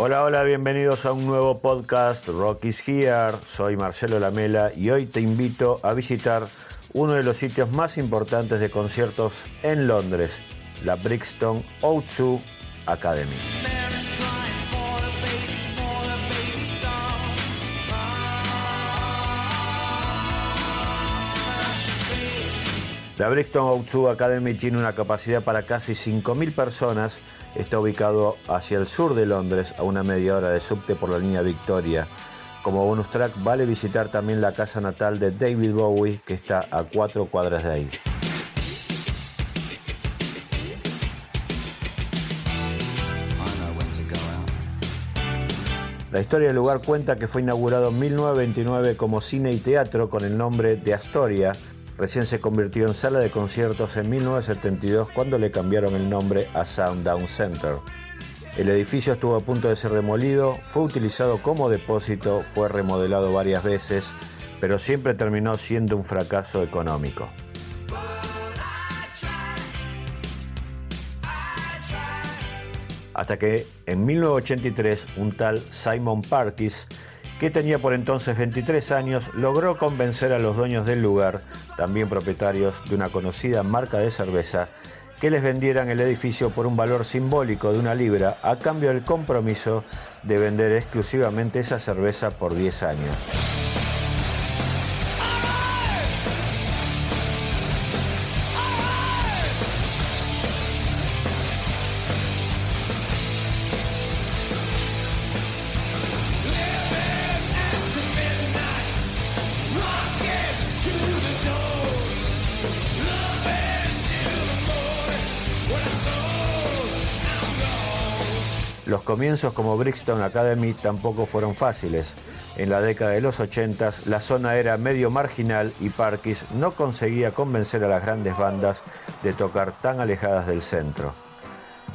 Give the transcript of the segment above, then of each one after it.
Hola, hola, bienvenidos a un nuevo podcast Rock is Here. Soy Marcelo Lamela y hoy te invito a visitar uno de los sitios más importantes de conciertos en Londres, la Brixton O2 Academy. La Brixton O2 Academy tiene una capacidad para casi 5.000 personas. Está ubicado hacia el sur de Londres, a una media hora de subte por la línea Victoria. Como bonus track vale visitar también la casa natal de David Bowie, que está a cuatro cuadras de ahí. La historia del lugar cuenta que fue inaugurado en 1929 como cine y teatro con el nombre de Astoria. Recién se convirtió en sala de conciertos en 1972 cuando le cambiaron el nombre a Down Center. El edificio estuvo a punto de ser demolido, fue utilizado como depósito, fue remodelado varias veces, pero siempre terminó siendo un fracaso económico. hasta que en 1983 un tal Simon Parkis, que tenía por entonces 23 años, logró convencer a los dueños del lugar, también propietarios de una conocida marca de cerveza, que les vendieran el edificio por un valor simbólico de una libra a cambio del compromiso de vender exclusivamente esa cerveza por 10 años. Los comienzos como Brixton Academy tampoco fueron fáciles. En la década de los 80 la zona era medio marginal y Parkis no conseguía convencer a las grandes bandas de tocar tan alejadas del centro.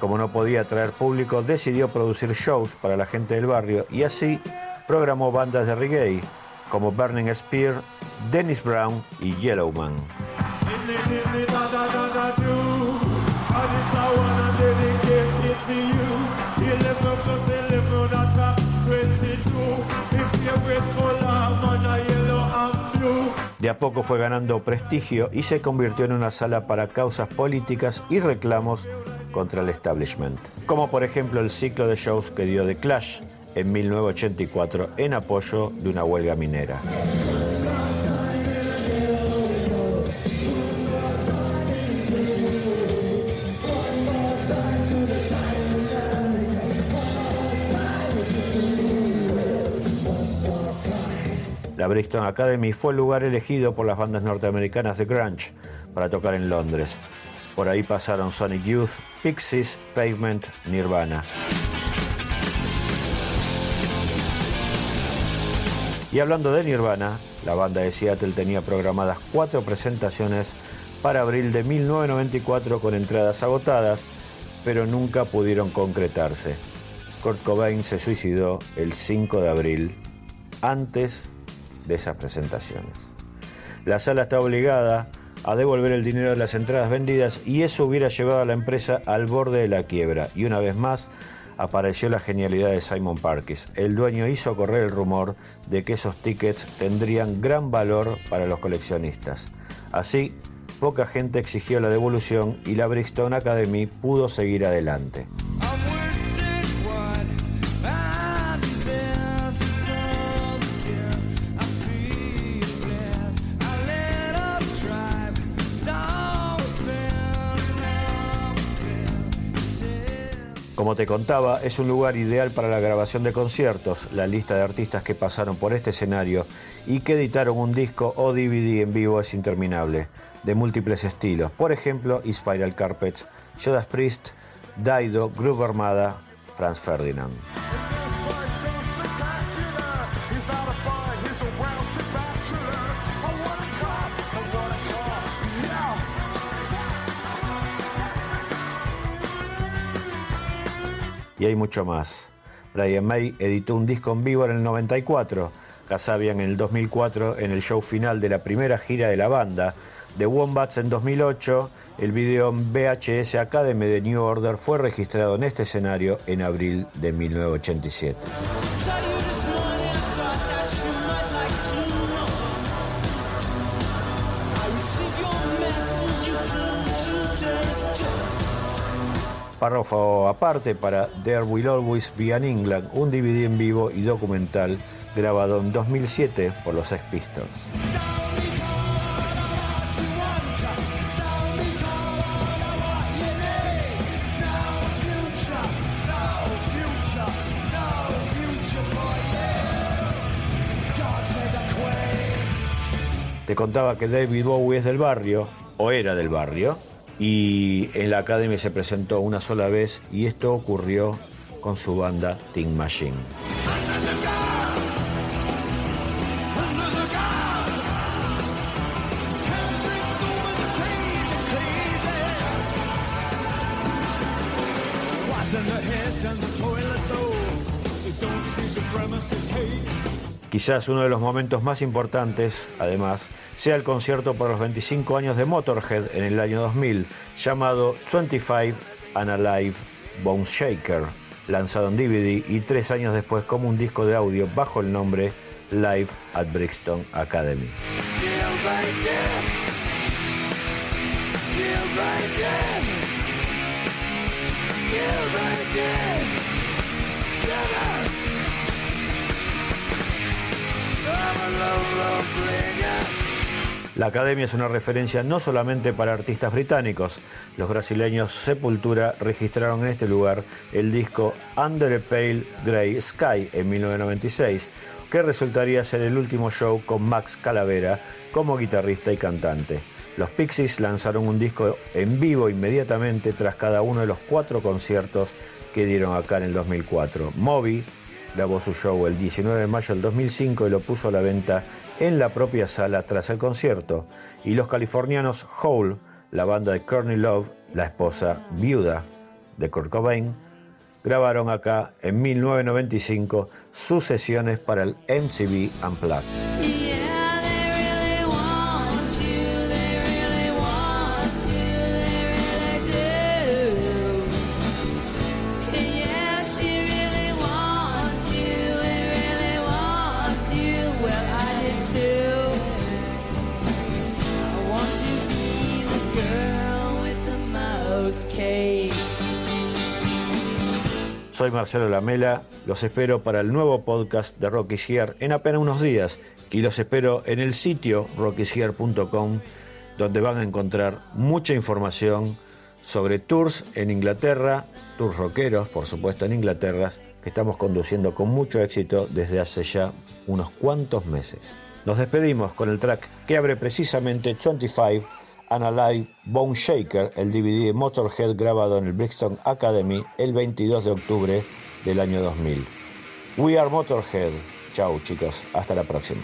Como no podía atraer público, decidió producir shows para la gente del barrio y así programó bandas de reggae como Burning Spear, Dennis Brown y Yellowman. Poco fue ganando prestigio y se convirtió en una sala para causas políticas y reclamos contra el establishment, como por ejemplo el ciclo de shows que dio The Clash en 1984 en apoyo de una huelga minera. La Brixton Academy fue el lugar elegido por las bandas norteamericanas de grunge para tocar en Londres. Por ahí pasaron Sonic Youth, Pixies, Pavement, Nirvana. Y hablando de Nirvana, la banda de Seattle tenía programadas cuatro presentaciones para abril de 1994 con entradas agotadas, pero nunca pudieron concretarse. Kurt Cobain se suicidó el 5 de abril, antes de esas presentaciones. La sala está obligada a devolver el dinero de las entradas vendidas y eso hubiera llevado a la empresa al borde de la quiebra. Y una vez más apareció la genialidad de Simon Parkes. El dueño hizo correr el rumor de que esos tickets tendrían gran valor para los coleccionistas. Así, poca gente exigió la devolución y la Brixton Academy pudo seguir adelante. Como te contaba, es un lugar ideal para la grabación de conciertos. La lista de artistas que pasaron por este escenario y que editaron un disco o DVD en vivo es interminable, de múltiples estilos. Por ejemplo, Spiral Carpets, Judas Priest, Daido, Groove Armada, Franz Ferdinand. Y hay mucho más. Brian May editó un disco en vivo en el 94, Casabian en el 2004 en el show final de la primera gira de la banda, The Wombats en 2008 El video VHS Academy de New Order fue registrado en este escenario en abril de 1987. Párrafo aparte para There Will Always Be an England, un DVD en vivo y documental grabado en 2007 por los Sex Pistols. Te contaba que David Bowie es del barrio, o era del barrio, y en la academia se presentó una sola vez y esto ocurrió con su banda Teen Machine. Quizás uno de los momentos más importantes, además, sea el concierto por los 25 años de Motorhead en el año 2000, llamado 25 and Alive Bone Shaker, lanzado en DVD y tres años después como un disco de audio bajo el nombre Live at Brixton Academy. La academia es una referencia no solamente para artistas británicos. Los brasileños Sepultura registraron en este lugar el disco Under a Pale Grey Sky en 1996, que resultaría ser el último show con Max Calavera como guitarrista y cantante. Los Pixies lanzaron un disco en vivo inmediatamente tras cada uno de los cuatro conciertos que dieron acá en el 2004. Moby grabó su show el 19 de mayo del 2005 y lo puso a la venta en la propia sala tras el concierto. Y los californianos Hole, la banda de Courtney Love, la esposa viuda de Kurt Cobain, grabaron acá en 1995 sus sesiones para el MTV Unplugged. Soy Marcelo Lamela, los espero para el nuevo podcast de Rocky Here en apenas unos días y los espero en el sitio rockyhere.com donde van a encontrar mucha información sobre tours en Inglaterra, tours rockeros, por supuesto, en Inglaterra, que estamos conduciendo con mucho éxito desde hace ya unos cuantos meses. Nos despedimos con el track que abre precisamente 25 Alive Bone Shaker, el DVD de Motorhead grabado en el Brixton Academy el 22 de octubre del año 2000. We are Motorhead. Chao chicos, hasta la próxima.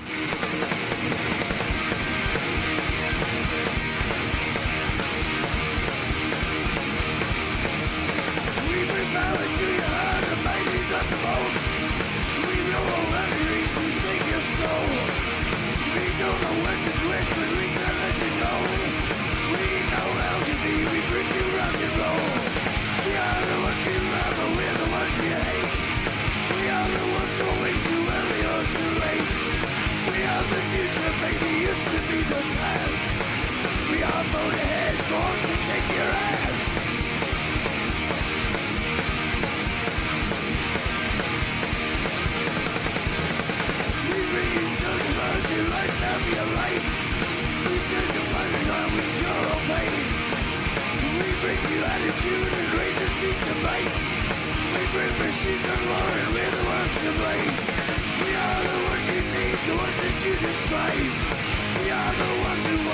to We we're the ones to blame. Are the ones need, the ones that you despise We are the ones who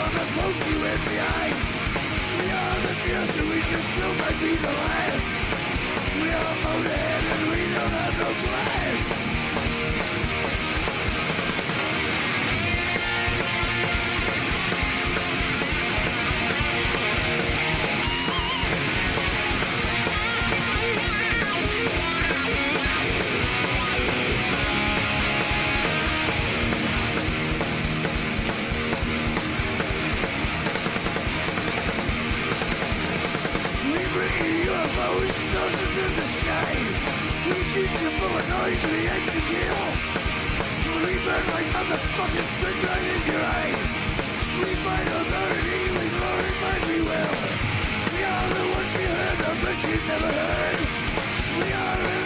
I'm the fucking in your eyes. We find authority, we glorify, we will. We are the ones you heard of, but you never heard. We are